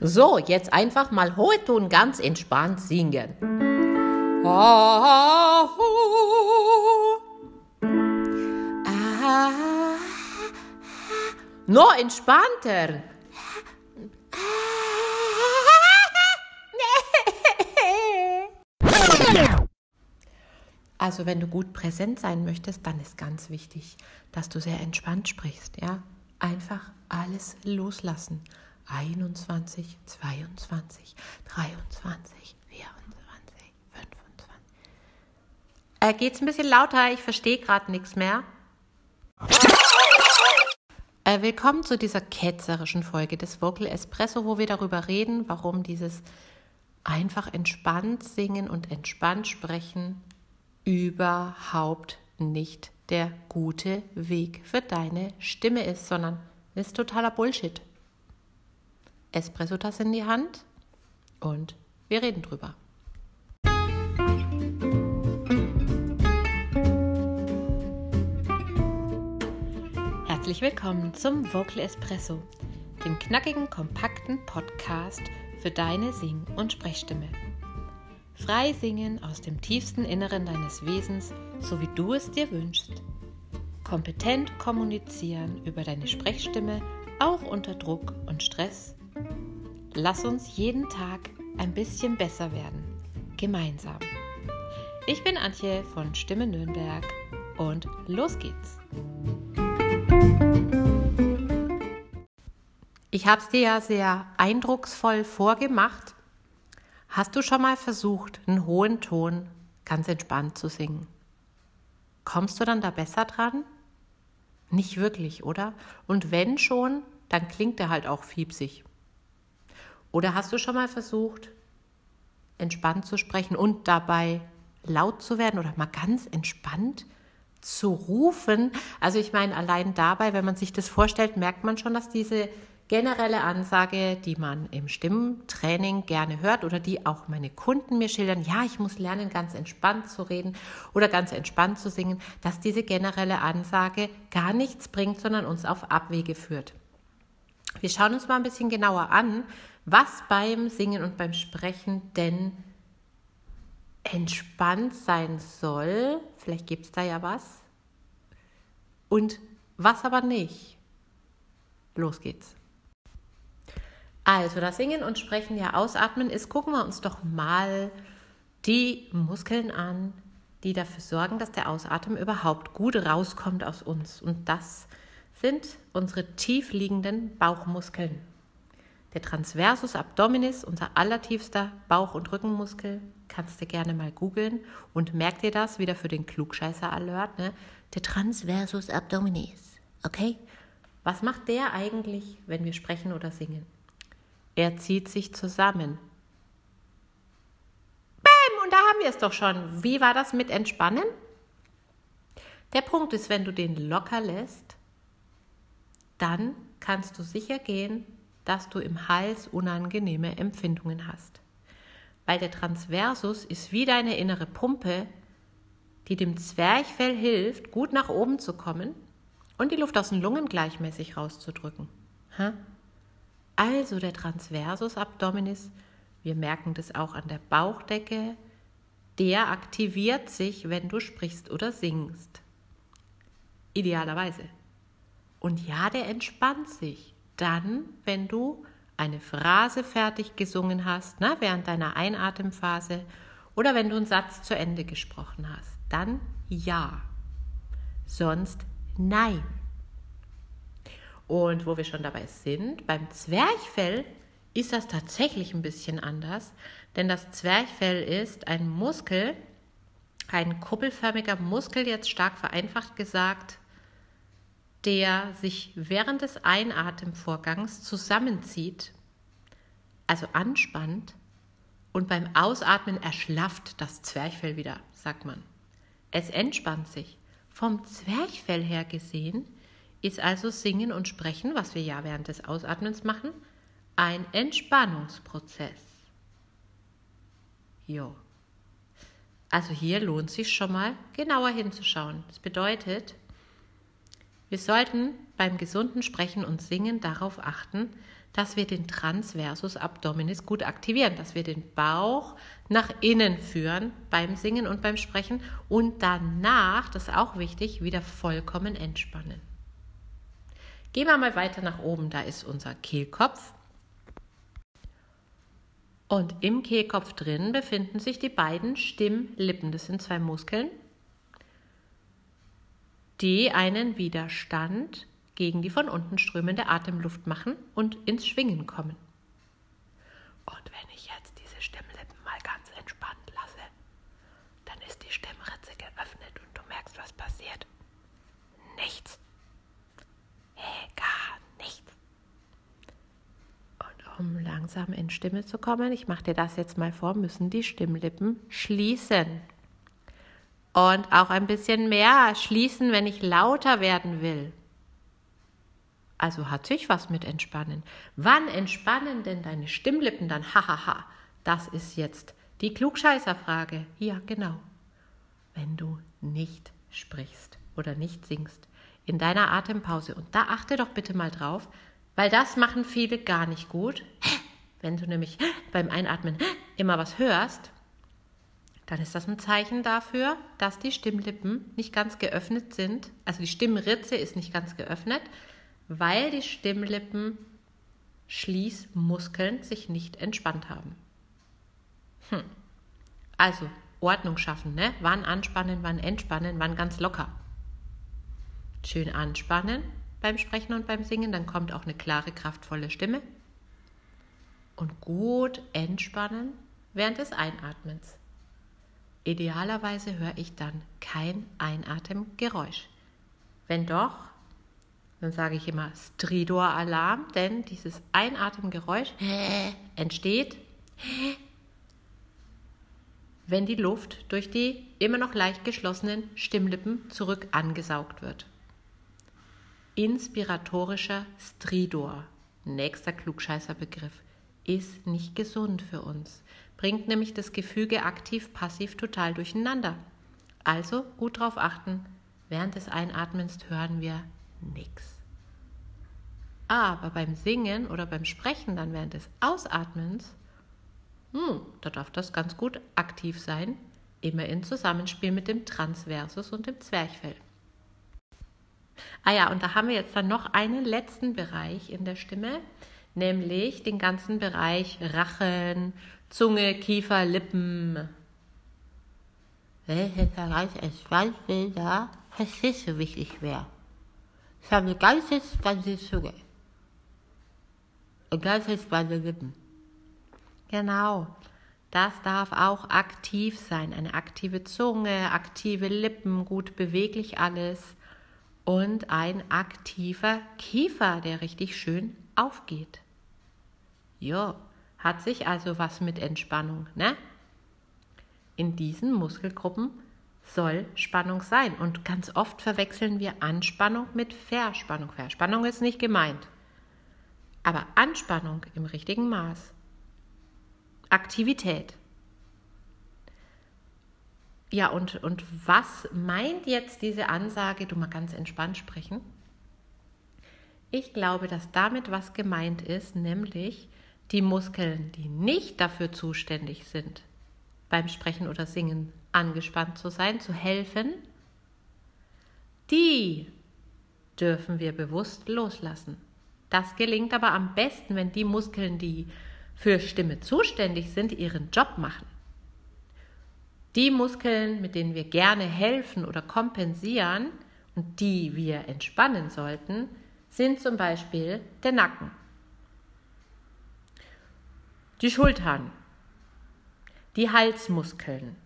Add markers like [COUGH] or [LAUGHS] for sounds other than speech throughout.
So, jetzt einfach mal hohe Ton ganz entspannt singen. Ah, Noch entspannter. Also wenn du gut präsent sein möchtest, dann ist ganz wichtig, dass du sehr entspannt sprichst, ja? Einfach alles loslassen. 21, 22, 23, 24, 25. Äh, geht's ein bisschen lauter? Ich verstehe gerade nichts mehr. Äh, willkommen zu dieser ketzerischen Folge des Vocal Espresso, wo wir darüber reden, warum dieses einfach entspannt singen und entspannt sprechen überhaupt nicht der gute Weg für deine Stimme ist, sondern ist totaler Bullshit. Espresso-Tasse in die Hand und wir reden drüber. Herzlich willkommen zum Vocal Espresso, dem knackigen, kompakten Podcast für deine Sing- und Sprechstimme. Frei singen aus dem tiefsten Inneren deines Wesens, so wie du es dir wünschst. Kompetent kommunizieren über deine Sprechstimme, auch unter Druck und Stress. Lass uns jeden Tag ein bisschen besser werden. Gemeinsam. Ich bin Antje von Stimme Nürnberg und los geht's. Ich habe es dir ja sehr eindrucksvoll vorgemacht Hast du schon mal versucht, einen hohen Ton ganz entspannt zu singen? Kommst du dann da besser dran? Nicht wirklich, oder? Und wenn schon, dann klingt er halt auch fiepsig. Oder hast du schon mal versucht, entspannt zu sprechen und dabei laut zu werden oder mal ganz entspannt zu rufen? Also ich meine, allein dabei, wenn man sich das vorstellt, merkt man schon, dass diese generelle Ansage, die man im Stimmtraining gerne hört oder die auch meine Kunden mir schildern, ja, ich muss lernen, ganz entspannt zu reden oder ganz entspannt zu singen, dass diese generelle Ansage gar nichts bringt, sondern uns auf Abwege führt. Wir schauen uns mal ein bisschen genauer an, was beim Singen und beim Sprechen denn entspannt sein soll. Vielleicht gibt es da ja was. Und was aber nicht. Los geht's. Also das Singen und Sprechen, ja ausatmen ist, gucken wir uns doch mal die Muskeln an, die dafür sorgen, dass der Ausatmen überhaupt gut rauskommt aus uns. Und das sind unsere tief liegenden Bauchmuskeln. Der Transversus Abdominis, unser allertiefster Bauch- und Rückenmuskel, kannst du gerne mal googeln und merk dir das wieder für den Klugscheißer-Alert. Ne? Der Transversus Abdominis. Okay? Was macht der eigentlich, wenn wir sprechen oder singen? Er zieht sich zusammen. Bäm, und da haben wir es doch schon. Wie war das mit Entspannen? Der Punkt ist, wenn du den locker lässt, dann kannst du sicher gehen, dass du im Hals unangenehme Empfindungen hast. Weil der Transversus ist wie deine innere Pumpe, die dem Zwerchfell hilft, gut nach oben zu kommen und die Luft aus den Lungen gleichmäßig rauszudrücken. Ha? Also der Transversus Abdominis, wir merken das auch an der Bauchdecke, der aktiviert sich, wenn du sprichst oder singst. Idealerweise. Und ja, der entspannt sich dann, wenn du eine Phrase fertig gesungen hast, na, während deiner Einatemphase oder wenn du einen Satz zu Ende gesprochen hast. Dann ja. Sonst nein. Und wo wir schon dabei sind, beim Zwerchfell ist das tatsächlich ein bisschen anders, denn das Zwerchfell ist ein Muskel, ein kuppelförmiger Muskel, jetzt stark vereinfacht gesagt, der sich während des Einatemvorgangs zusammenzieht, also anspannt, und beim Ausatmen erschlafft das Zwerchfell wieder, sagt man. Es entspannt sich. Vom Zwerchfell her gesehen ist also Singen und Sprechen, was wir ja während des Ausatmens machen, ein Entspannungsprozess. Jo. Also hier lohnt sich schon mal genauer hinzuschauen. Das bedeutet, wir sollten beim gesunden Sprechen und Singen darauf achten, dass wir den Transversus Abdominis gut aktivieren, dass wir den Bauch nach innen führen beim Singen und beim Sprechen und danach, das ist auch wichtig, wieder vollkommen entspannen. Gehen wir mal weiter nach oben, da ist unser Kehlkopf. Und im Kehlkopf drin befinden sich die beiden Stimmlippen. Das sind zwei Muskeln, die einen Widerstand gegen die von unten strömende Atemluft machen und ins Schwingen kommen. Und wenn ich jetzt diese Stimmlippen mal ganz entspannt lasse, dann ist die Stimmritze geöffnet und du merkst, was passiert. Nichts. Hey, gar nichts. Und um langsam in Stimme zu kommen, ich mache dir das jetzt mal vor, müssen die Stimmlippen schließen und auch ein bisschen mehr schließen, wenn ich lauter werden will. Also hat sich was mit Entspannen. Wann entspannen denn deine Stimmlippen dann? Hahaha, das ist jetzt die Klugscheißerfrage. Ja, genau. Wenn du nicht sprichst oder nicht singst in deiner Atempause. Und da achte doch bitte mal drauf, weil das machen viele gar nicht gut. Wenn du nämlich beim Einatmen immer was hörst, dann ist das ein Zeichen dafür, dass die Stimmlippen nicht ganz geöffnet sind. Also die Stimmritze ist nicht ganz geöffnet, weil die Stimmlippen Schließmuskeln sich nicht entspannt haben. Hm. Also Ordnung schaffen, ne? Wann anspannen, wann entspannen, wann ganz locker. Schön anspannen beim Sprechen und beim Singen, dann kommt auch eine klare, kraftvolle Stimme. Und gut entspannen während des Einatmens. Idealerweise höre ich dann kein Einatemgeräusch. Wenn doch, dann sage ich immer Stridor-Alarm, denn dieses Einatemgeräusch [LAUGHS] entsteht, wenn die Luft durch die immer noch leicht geschlossenen Stimmlippen zurück angesaugt wird. Inspiratorischer Stridor, nächster Klugscheißerbegriff, ist nicht gesund für uns bringt nämlich das Gefüge aktiv-passiv total durcheinander. Also gut drauf achten, während des Einatmens hören wir nichts. Aber beim Singen oder beim Sprechen dann während des Ausatmens, hm, da darf das ganz gut aktiv sein, immer in Zusammenspiel mit dem Transversus und dem Zwerchfell. Ah ja, und da haben wir jetzt dann noch einen letzten Bereich in der Stimme, nämlich den ganzen Bereich Rachen, Zunge, Kiefer, Lippen. Welcher Bereich als Waldbilder verstehst du wirklich schwer? Ich habe ganz ganze Zunge. Und ganz entspannte Lippen. Genau. Das darf auch aktiv sein. Eine aktive Zunge, aktive Lippen, gut beweglich alles. Und ein aktiver Kiefer, der richtig schön aufgeht. Ja, hat sich also was mit Entspannung, ne? In diesen Muskelgruppen soll Spannung sein. Und ganz oft verwechseln wir Anspannung mit Verspannung. Verspannung ist nicht gemeint. Aber Anspannung im richtigen Maß. Aktivität. Ja, und, und was meint jetzt diese Ansage, du mal ganz entspannt sprechen? Ich glaube, dass damit was gemeint ist, nämlich die Muskeln, die nicht dafür zuständig sind, beim Sprechen oder Singen angespannt zu sein, zu helfen, die dürfen wir bewusst loslassen. Das gelingt aber am besten, wenn die Muskeln, die für Stimme zuständig sind, ihren Job machen. Die Muskeln, mit denen wir gerne helfen oder kompensieren und die wir entspannen sollten, sind zum Beispiel der Nacken die Schultern, die Halsmuskeln.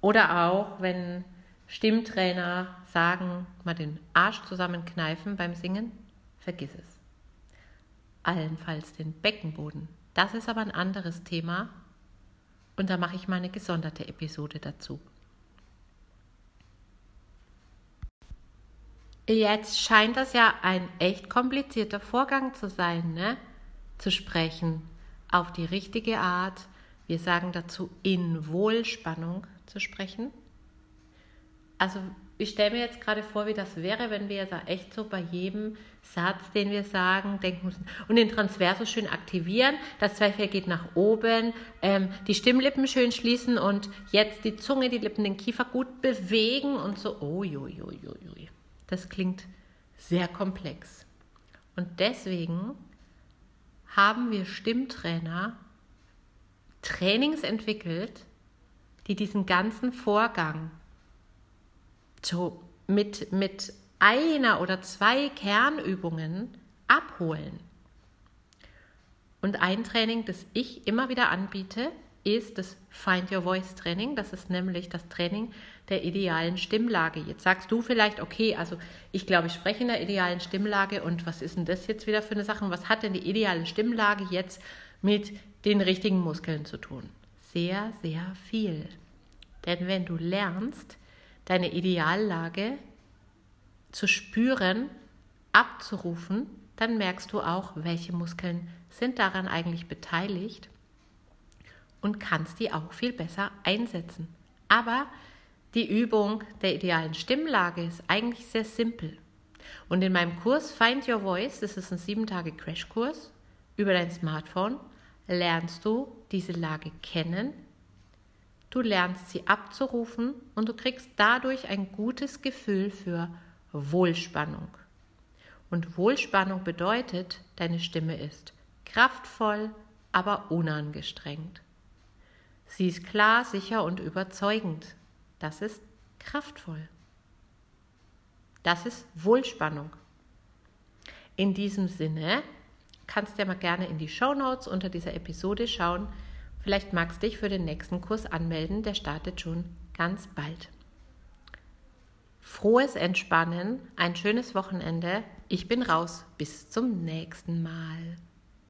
Oder auch, wenn Stimmtrainer sagen, mal den Arsch zusammenkneifen beim Singen, vergiss es. Allenfalls den Beckenboden. Das ist aber ein anderes Thema und da mache ich mal eine gesonderte Episode dazu. Jetzt scheint das ja ein echt komplizierter Vorgang zu sein, ne? Zu sprechen, auf die richtige Art. Wir sagen dazu in Wohlspannung zu sprechen. Also ich stelle mir jetzt gerade vor, wie das wäre, wenn wir da echt so bei jedem Satz, den wir sagen, denken müssen. Und den Transverso schön aktivieren. Das Zwerchfell geht nach oben. Ähm, die Stimmlippen schön schließen und jetzt die Zunge, die Lippen, den Kiefer gut bewegen und so. Uiuiuiui. Das klingt sehr komplex. Und deswegen haben wir Stimmtrainer Trainings entwickelt, die diesen ganzen Vorgang so mit, mit einer oder zwei Kernübungen abholen. Und ein Training, das ich immer wieder anbiete, ist das Find Your Voice Training. Das ist nämlich das Training der idealen Stimmlage. Jetzt sagst du vielleicht, okay, also ich glaube, ich spreche in der idealen Stimmlage und was ist denn das jetzt wieder für eine Sache? Und was hat denn die ideale Stimmlage jetzt mit den richtigen Muskeln zu tun? Sehr, sehr viel. Denn wenn du lernst, deine Ideallage zu spüren, abzurufen, dann merkst du auch, welche Muskeln sind daran eigentlich beteiligt und kannst die auch viel besser einsetzen. Aber die Übung der idealen Stimmlage ist eigentlich sehr simpel. Und in meinem Kurs Find Your Voice, das ist ein sieben Tage Crashkurs über dein Smartphone, lernst du diese Lage kennen, du lernst sie abzurufen und du kriegst dadurch ein gutes Gefühl für Wohlspannung. Und Wohlspannung bedeutet, deine Stimme ist kraftvoll, aber unangestrengt. Sie ist klar, sicher und überzeugend. Das ist kraftvoll. Das ist Wohlspannung. In diesem Sinne kannst du ja mal gerne in die Show Notes unter dieser Episode schauen. Vielleicht magst du dich für den nächsten Kurs anmelden, der startet schon ganz bald. Frohes Entspannen, ein schönes Wochenende. Ich bin raus. Bis zum nächsten Mal.